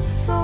so